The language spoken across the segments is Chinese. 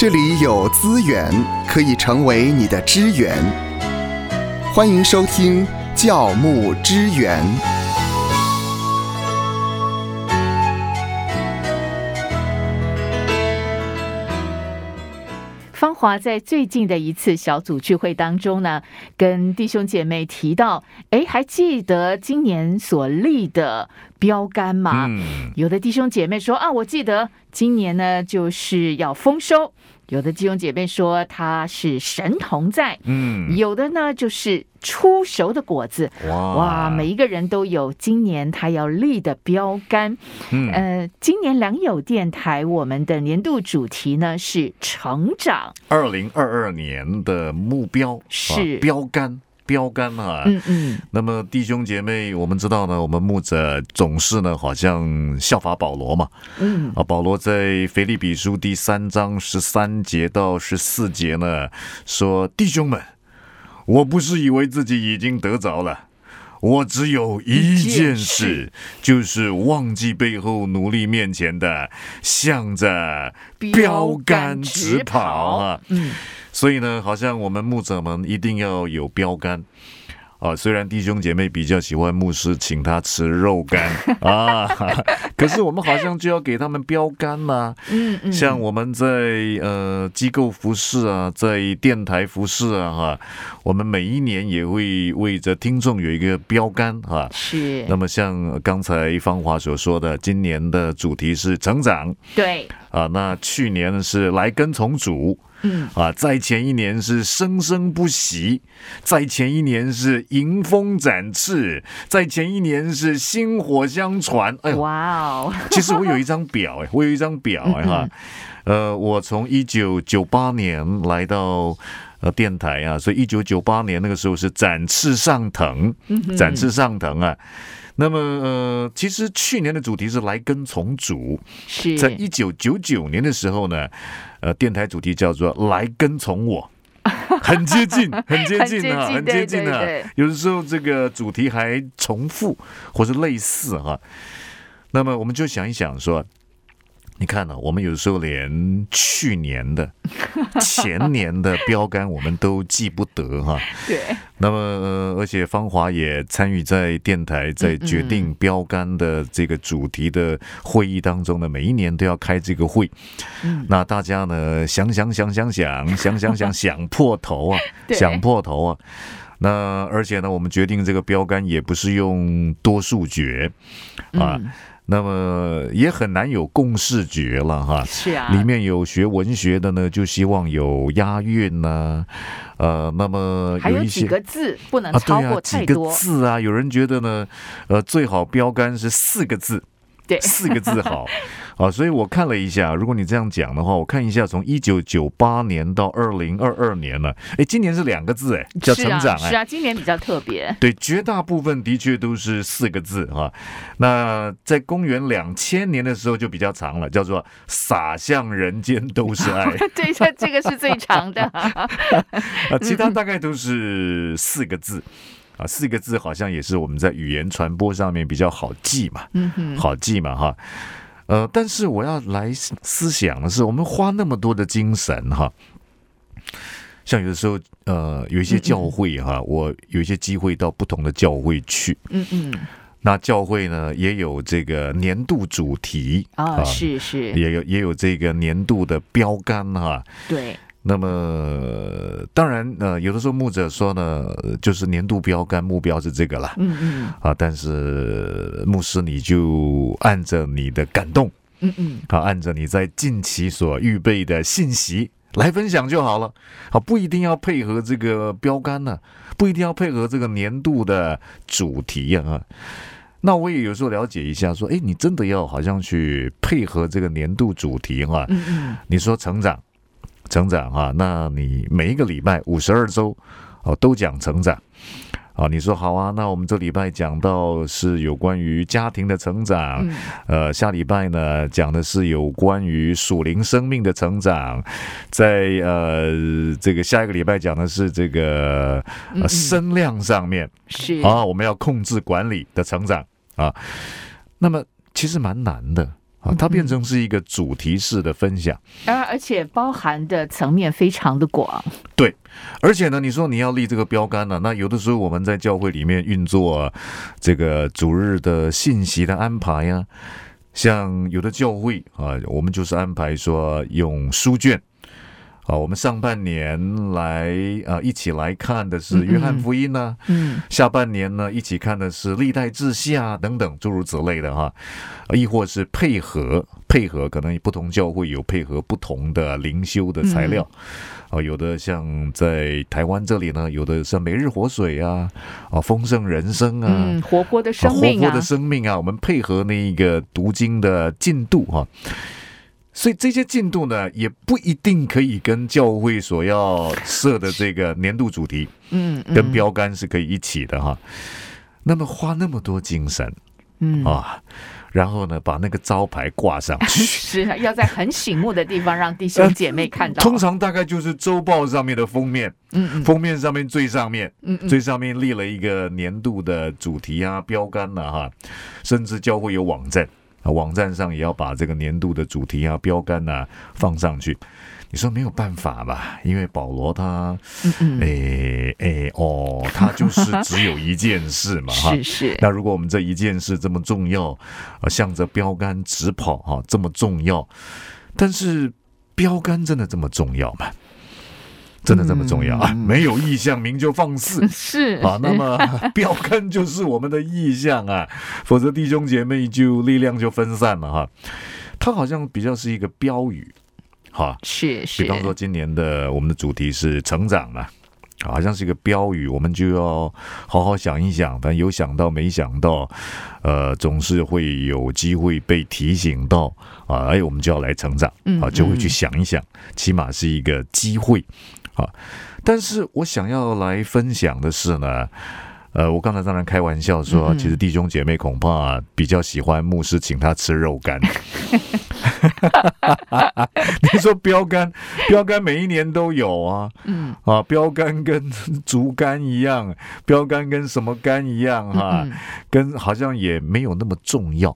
这里有资源可以成为你的支援。欢迎收听教牧支援。芳华在最近的一次小组聚会当中呢，跟弟兄姐妹提到，哎，还记得今年所立的标杆吗？嗯，有的弟兄姐妹说啊，我记得今年呢就是要丰收；有的弟兄姐妹说他是神同在，嗯，有的呢就是出熟的果子。哇哇，每一个人都有今年他要立的标杆。嗯呃，今年良友电台我们的年度主题呢是成长。二零二二年的目标是啊标杆，标杆啊。嗯嗯，那么弟兄姐妹，我们知道呢，我们牧者总是呢，好像效法保罗嘛。嗯啊，保罗在腓立比书第三章十三节到十四节呢，说：“弟兄们，我不是以为自己已经得着了。”我只有一件事，就是忘记背后，努力面前的，向着标杆直跑啊！嗯，所以呢，好像我们牧者们一定要有标杆啊。虽然弟兄姐妹比较喜欢牧师请他吃肉干啊，可是我们好像就要给他们标杆呐、嗯嗯，像我们在呃机构服饰啊，在电台服饰啊，哈，我们每一年也会为着听众有一个标杆啊。是那么像刚才芳华所说的，今年的主题是成长对，啊，那去年是来跟从主，嗯啊，在前一年是生生不息，在前一年是迎风展翅，在前一年是薪火相传。哎呦，哇哦，其实我有一张表，哎，我有一张表，哎哈，呃，我从一九九八年来到。呃，电台啊，所以一九九八年那个时候是展翅上腾，展翅上腾啊。那么呃，其实去年的主题是来根重组，是在一九九九年的时候呢，呃，电台主题叫做“来跟从我”，很接近，很接近啊，很很接近啊。有的时候这个主题还重复或是类似哈、那么我们就想一想说。你看呢、我们有时候连去年的、前年的标杆我们都记不得哈、对，那么，呃，而且芳华也参与在电台在决定标杆的这个主题的会议当中呢，每一年都要开这个会。嗯。那大家呢想想想想想想想想想破头啊，想破头啊。那而且呢，我们决定这个标杆也不是用多数决啊，嗯那么也很难有共视觉了哈。是啊，里面有学文学的呢，就希望有押韵呐、呃，那么还有一些个字不能啊，对啊，超过几个字啊，有人觉得呢，呃，最好标杆是四个字，对，四个字好，啊，所以我看了一下，如果你这样讲的话，我看一下从一九九八年到二零二二年了，哎，今年是两个字，哎，叫成长，哎。是啊，今年比较特别，对，绝大部分的确都是四个字哈、那在公元两千年的时候就比较长了，叫做“洒向人间都是爱”。对，这这个是最长的，啊，其他大概都是四个字。啊，四个字好像也是我们在语言传播上面比较好记嘛，嗯哼，好记嘛哈。呃，但是我要来思思想的是，我们花那么多的精神哈，像有的时候呃有一些教会哈，我有一些机会到不同的教会去，嗯嗯，那教会呢也有这个年度主题啊，是是，也有也有这个年度的标杆哈。对，那么当然呃，有的时候牧者说呢，呃就是年度标杆目标是这个啦。嗯嗯啊，但是牧师你就按着你的感动嗯嗯，啊，按着你在近期所预备的信息来分享就好了。啊，不一定要配合这个标杆呢、不一定要配合这个年度的主题啊。那我也有时候了解一下，说，哎，你真的要好像去配合这个年度主题哈、嗯嗯，你说成长，成长啊、那你每一个礼拜五十二周哦都讲成长。啊，你说好啊，那我们这礼拜讲到是有关于家庭的成长，嗯。呃，下礼拜呢讲的是有关于属灵生命的成长，在呃这个下一个礼拜讲的是这个嗯嗯。呃声量上面是。啊，我们要控制管理的成长。啊，那么其实蛮难的，啊，它变成是一个主题式的分享。而而且包含的层面非常的广。对，而且呢，你说你要立这个标杆呢、那有的时候我们在教会里面运作、啊、这个主日的信息的安排呀、像有的教会啊，我们就是安排说用书卷。啊，我们上半年来啊，一起来看的是约翰福音呢、嗯。下半年呢，一起看的是历代志下等等诸如此类的哈，啊亦或是配合配合，可能不同教会有配合不同的灵修的材料，啊，有的像在台湾这里呢，有的像每日活水啊，啊丰盛人生啊，嗯，活泼的啊生命啊活泼的，生命啊，我们配合那一个读经的进度哈、所以这些进度呢，也不一定可以跟教会所要设的这个年度主题嗯，嗯跟标杆是可以一起的哈。那么花那么多精神嗯啊，然后呢，把那个招牌挂上 去。是啊要在很醒目的地方让弟兄姐妹看到。通常大概就是周报上面的封面，嗯嗯封面上面最上面，嗯嗯最上面立了一个年度的主题啊、标杆呐、哈，甚至教会有网站啊，网站上也要把这个年度的主题啊、标杆呐、放上去。你说没有办法吧？因为保罗他，嗯嗯，诶诶哦，他就是只有一件事嘛 哈。是是，那如果我们这一件事这么重要，啊，向着标杆直跑哈、这么重要，但是标杆真的这么重要吗？真的这么重要啊？没有意向，名就放肆。是啊，那么 标杆就是我们的意向啊，否则弟兄姐妹就力量就分散了哈。它好像比较是一个标语，哈，是是，比方说今年的我们的主题是成长嘛，好像是一个标语，我们就要好好想一想。反正有想到没想到，呃，总是会有机会被提醒到啊，哎，我们就要来成长嗯啊，就会嗯去想一想，起码是一个机会啊。但是我想要来分享的是呢。呃，我刚才当然开玩笑说，嗯其实弟兄姐妹恐怕比较喜欢牧师请他吃肉干。你说标杆，标杆每一年都有啊，嗯啊，标杆跟 竹竿一样，标杆跟什么杆一样哈、嗯嗯跟好像也没有那么重要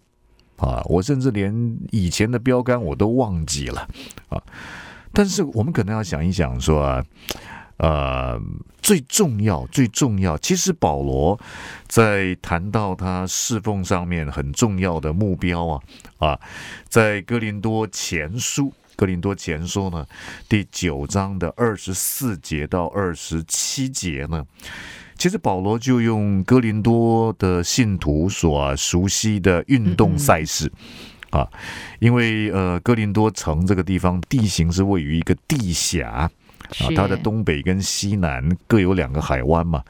啊。我甚至连以前的标杆我都忘记了啊。但是我们可能要想一想说啊，呃，最重要、最重要，其实保罗在谈到他侍奉上面很重要的目标啊啊，在哥林多前书。哥林多前书呢，第九章的二十四节到二十七节呢，其实保罗就用哥林多的信徒所熟悉的运动赛事。啊，因为呃，哥林多城这个地方地形是位于一个地峡啊，它的东北跟西南各有两个海湾嘛。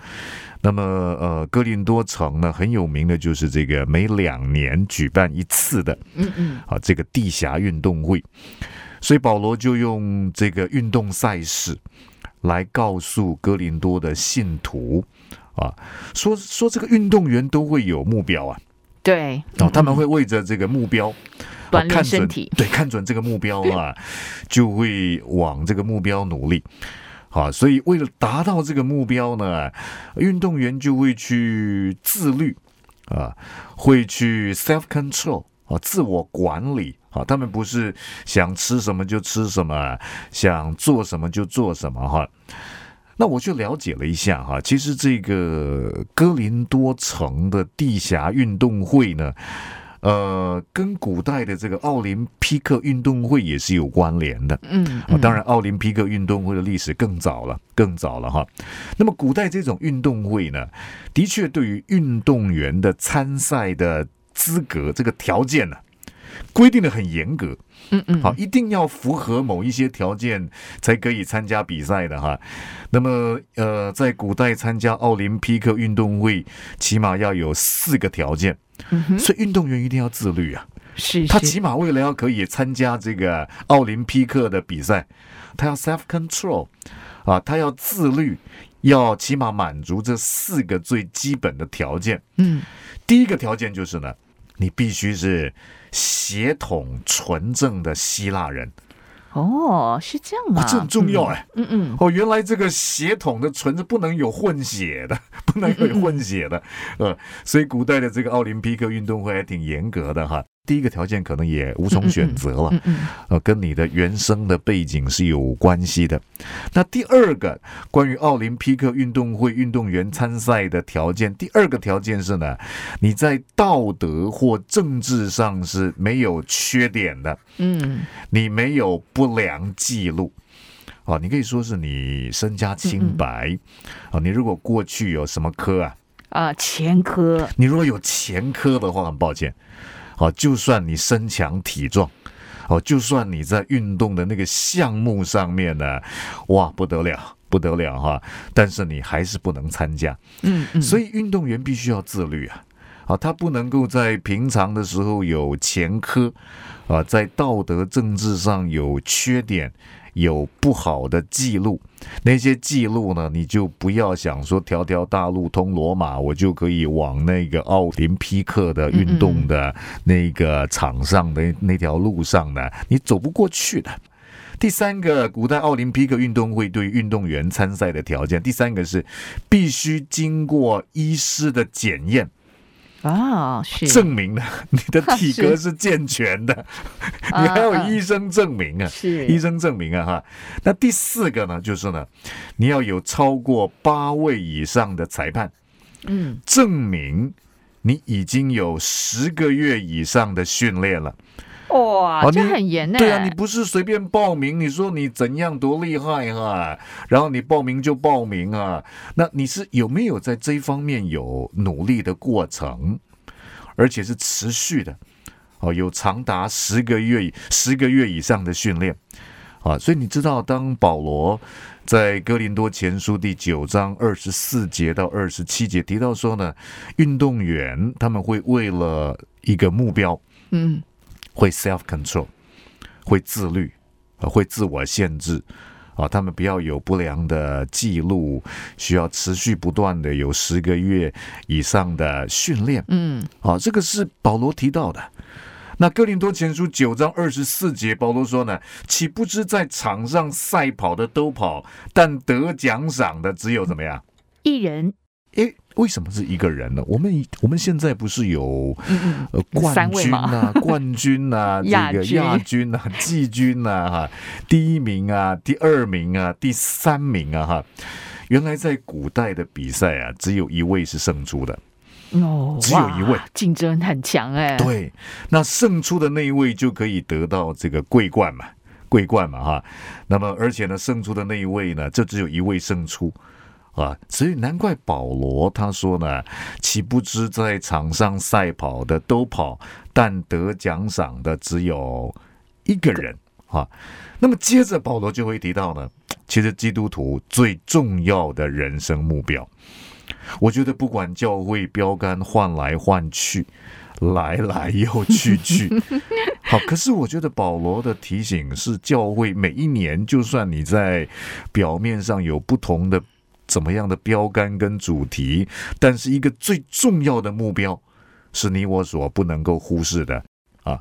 那么呃，哥林多城呢很有名的就是这个每两年举办一次的嗯嗯啊这个地峡运动会，所以保罗就用这个运动赛事来告诉哥林多的信徒啊，说说这个运动员都会有目标啊。对，哦，他们会为着这个目标锻炼哦看准身体对，看准这个目标啊，就会往这个目标努力。好，所以为了达到这个目标呢，运动员就会去自律啊，会去 self control 啊，自我管理啊。他们不是想吃什么就吃什么，想做什么就做什么哈。那我就了解了一下哈，其实这个哥林多城的地峡运动会呢，呃，跟古代的这个奥林匹克运动会也是有关联的。嗯啊，当然，奥林匹克运动会的历史更早了，更早了哈。那么，古代这种运动会呢，的确对于运动员的参赛的资格这个条件呢、规定的很严格。嗯嗯，好，一定要符合某一些条件才可以参加比赛的哈。那么，呃，在古代参加奥林匹克运动会，起码要有四个条件，所以运动员一定要自律啊。是是他起码为了要可以参加这个奥林匹克的比赛，他要 self control 啊，他要自律，要起码满足这四个最基本的条件。嗯第一个条件就是呢，你必须是血统纯正的希腊人。哦，是这样啊，这很重要哎。嗯嗯哦，原来这个血统的纯是不能有混血的，不能有混血的，呃，所以古代的这个奥林匹克运动会还挺严格的哈。第一个条件可能也无从选择了，嗯嗯呃，跟你的原生的背景是有关系的。那第二个关于奥林匹克运动会运动员参赛的条件，第二个条件是呢，你在道德或政治上是没有缺点的，嗯你没有不良记录。哦，你可以说是你身家清白。啊，你如果过去有什么科啊，啊，前科，你如果有前科的话，很抱歉，哦，就算你身强体壮，哦，就算你在运动的那个项目上面呢，哇，不得了，不得了哈，但是你还是不能参加。嗯嗯，所以运动员必须要自律啊，啊，他不能够在平常的时候有前科，啊，在道德政治上有缺点。有不好的记录，那些记录呢，你就不要想说条条大路通罗马，我就可以往那个奥林匹克的运动的那个场上的那条路上呢，你走不过去的。第三个，古代奥林匹克运动会对运动员参赛的条件，第三个是必须经过医师的检验。啊，是。证明了你的体格是健全的，你还有医生证明啊，是。医生证明啊哈。那第四个呢，就是呢，你要有超过八位以上的裁判，嗯，证明你已经有十个月以上的训练了。哇，哦这很严呢。对啊，你不是随便报名，你说你怎样多厉害哈、然后你报名就报名啊，那你是有没有在这一方面有努力的过程，而且是持续的，哦，有长达十个月、十个月以上的训练。啊，所以你知道，当保罗在哥林多前书第九章二十四节到二十七节提到说呢，运动员他们会为了一个目标，嗯会 self control，会自律，啊，会自我限制，啊，他们不要有不良的记录，需要持续不断的有十个月以上的训练，嗯啊，这个是保罗提到的。那哥林多前书九章二十四节，保罗说呢，岂不知在场上赛跑的都跑，但得奖赏的只有怎么样？一人，诶，为什么是一个人呢？我们我们现在不是有呃冠军呐、冠军呐、这个亚军亚军呐、季军呐、哈，第一名啊、第二名啊、第三名啊，哈。原来在古代的比赛啊，只有一位是胜出的。哦，只有一位哇，竞争很强哎。，对，那胜出的那一位就可以得到这个桂冠嘛，桂冠嘛哈。那么而且呢，胜出的那一位呢，就只有一位胜出啊，所以难怪保罗他说呢，岂不知在场上赛跑的都跑，但得奖赏的只有一个人啊。那么接着保罗就会提到呢，其实基督徒最重要的人生目标。我觉得不管教会标杆换来换去，来来又去去，好，可是我觉得保罗的提醒是，教会每一年，就算你在表面上有不同的怎么样的标杆跟主题，但是一个最重要的目标，是你我所不能够忽视的啊。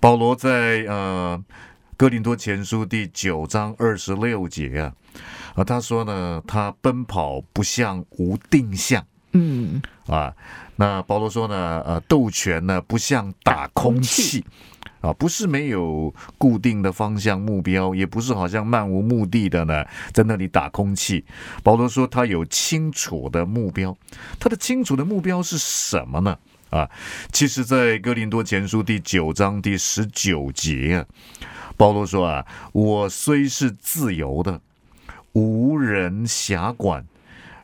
保罗在呃哥林多前书第九章二十六节啊。啊，他说呢，他奔跑不像无定向嗯啊。那保罗说呢，呃，斗拳呢不像打空气啊，不是没有固定的方向目标，也不是好像漫无目的的呢在那里打空气。保罗说他有清楚的目标，他的清楚的目标是什么呢？啊，其实，在哥林多前书第九章第十九节啊，保罗说啊，我虽是自由的。无人辖管，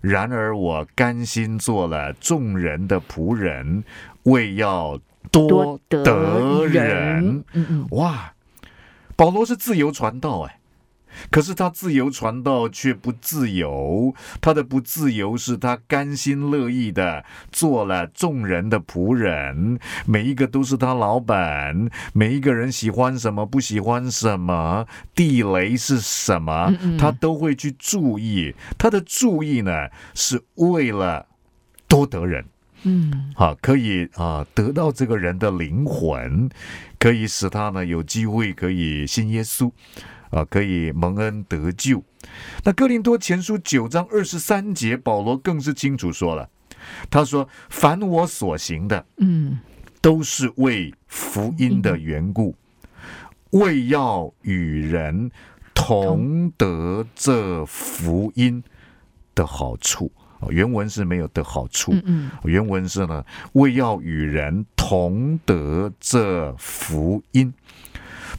然而我甘心做了众人的仆人，为要多得得人人。嗯嗯，哇，保罗是自由传道哎，可是他自由传道却不自由，他的不自由是他甘心乐意的做了众人的仆人，每一个都是他老板，每一个人喜欢什么不喜欢什么，地雷是什么他都会去注意。他的注意呢，是为了多得人。嗯啊，可以啊，得到这个人的灵魂，可以使他呢有机会可以信耶稣，啊，可以蒙恩得救。那哥林多前书九章二十三节，保罗更是清楚说了，他说：“凡我所行的，嗯都是为福音的缘故，为要与人同得这福音的好处。哦原文是没有的好处，嗯嗯，原文是呢，为要与人同得这福音。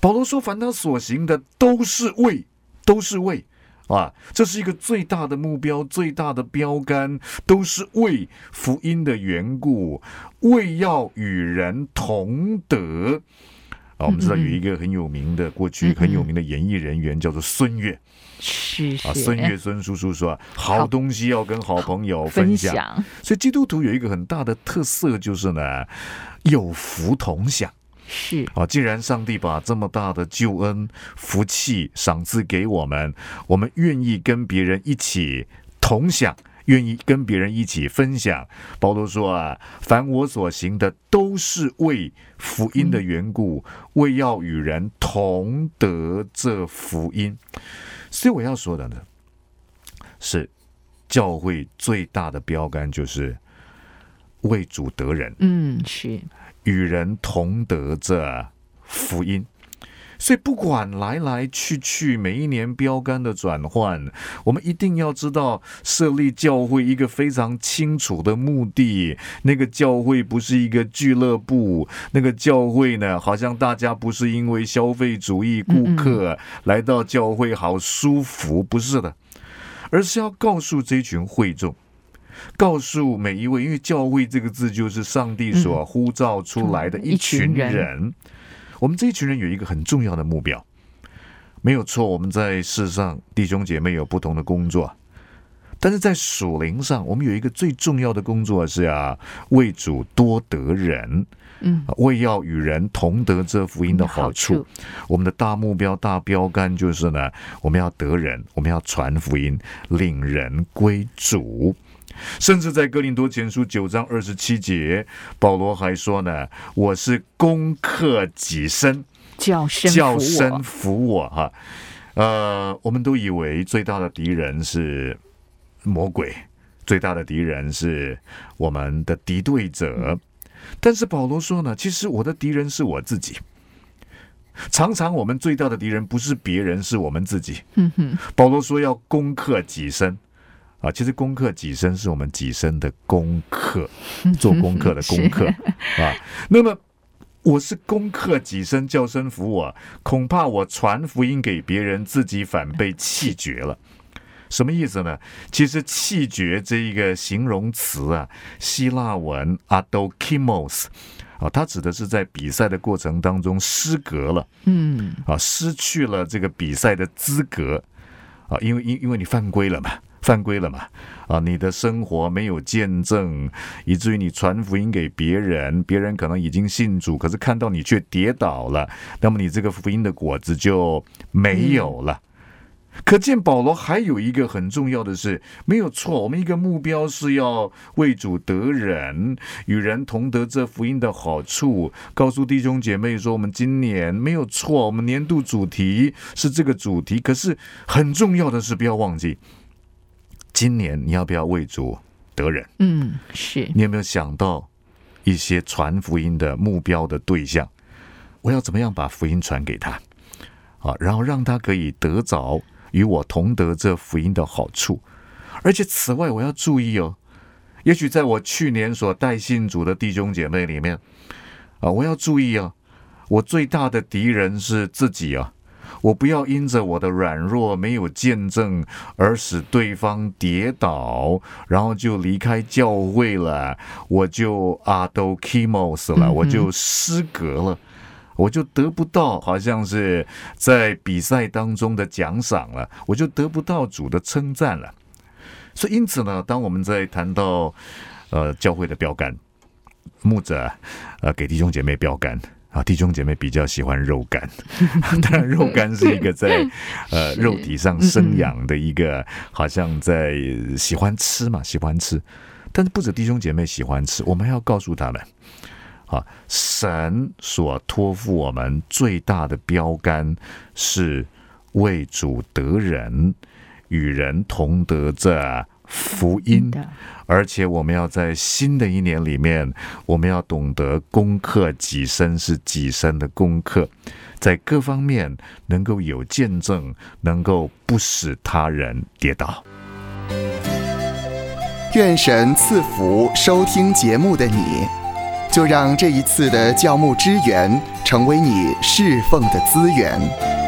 保罗说：“凡他所行的，都是为，都是为啊，这是一个最大的目标，最大的标杆，都是为福音的缘故，为要与人同得。”啊，我们知道有一个很有名的，过去很有名的演艺人员叫做孙越是啊，孙月孙叔叔说啊，好东西要跟好朋友分。享所以基督徒有一个很大的特色，就是呢，有福同享是啊。既然上帝把这么大的救恩、福气赏赐给我们，我们愿意跟别人一起同享。愿意跟别人一起分享。保罗说啊，凡我所行的，都是为福音的缘故，为要与人同得这福音。所以我要说的呢，是教会最大的标杆就是为主得人，嗯是与人同得这福音。所以，不管来来去去，每一年标杆的转换，我们一定要知道设立教会一个非常清楚的目的。那个教会不是一个俱乐部，那个教会呢，好像大家不是因为消费主义顾客来到教会好舒服，不是的，而是要告诉这群会众。告诉每一位，因为教会这个字就是上帝所呼召出来的嗯一群人。我们这一群人有一个很重要的目标，没有错。我们在世上弟兄姐妹有不同的工作，但是在属灵上，我们有一个最重要的工作是啊，为主多得人，嗯啊为要与人同得这福音的好处。我们的大目标、大标杆就是呢，我们要得人，我们要传福音，令人归主。甚至在哥林多前书九章二十七节，保罗还说呢：“我是攻克己身，叫声叫身服我。”哈，呃，我们都以为最大的敌人是魔鬼，最大的敌人是我们的敌对者。但是保罗说呢，其实我的敌人是我自己。常常我们最大的敌人不是别人，是我们自己。嗯哼保罗说要攻克己身啊，其实功课己身是我们己身的功课，做功课的功课 啊。那么我是功课己身，叫声服我，恐怕我传福音给别人，自己反被气绝了。什么意思呢？其实“气绝”这一个形容词啊，希腊文 adokimos 啊，它指的是在比赛的过程当中失格了。嗯啊，失去了这个比赛的资格啊，因为因因为你犯规了嘛，犯规了嘛，啊，你的生活没有见证，以至于你传福音给别人，别人可能已经信主，可是看到你却跌倒了，那么你这个福音的果子就没有了。可见保罗还有一个很重要的是，没有错，我们一个目标是要为主得人，与人同得这福音的好处。告诉弟兄姐妹说，我们今年没有错，我们年度主题是这个主题。可是很重要的是，不要忘记，今年你要不要为主得人？嗯是你有没有想到一些传福音的目标的对象？我要怎么样把福音传给他啊？然后让他可以得着与我同得这福音的好处。而且此外，我要注意哦，也许在我去年所带信主的弟兄姐妹里面啊，我要注意啊，我最大的敌人是自己啊。我不要因着我的软弱没有见证而使对方跌倒，然后就离开教会了，我就阿都 kimos 了，我就失格了。我就得不到，好像是在比赛当中的奖赏了，我就得不到主的称赞了。所以，因此呢，当我们在谈到呃教会的标杆，牧者呃给弟兄姐妹标杆啊，弟兄姐妹比较喜欢肉干，当然肉干是一个在呃肉体上生养的一个，好像在喜欢吃嘛，喜欢吃。但是不止弟兄姐妹喜欢吃，我们还要告诉他们。啊，神所托付我们最大的标杆是为主得人，与人同得这福音的，而且我们要在新的一年里面，我们要懂得功课己身是己身的功课，在各方面能够有见证，能够不使他人跌倒。愿神赐福收听节目的你，就让这一次的教牧支援成为你侍奉的资源。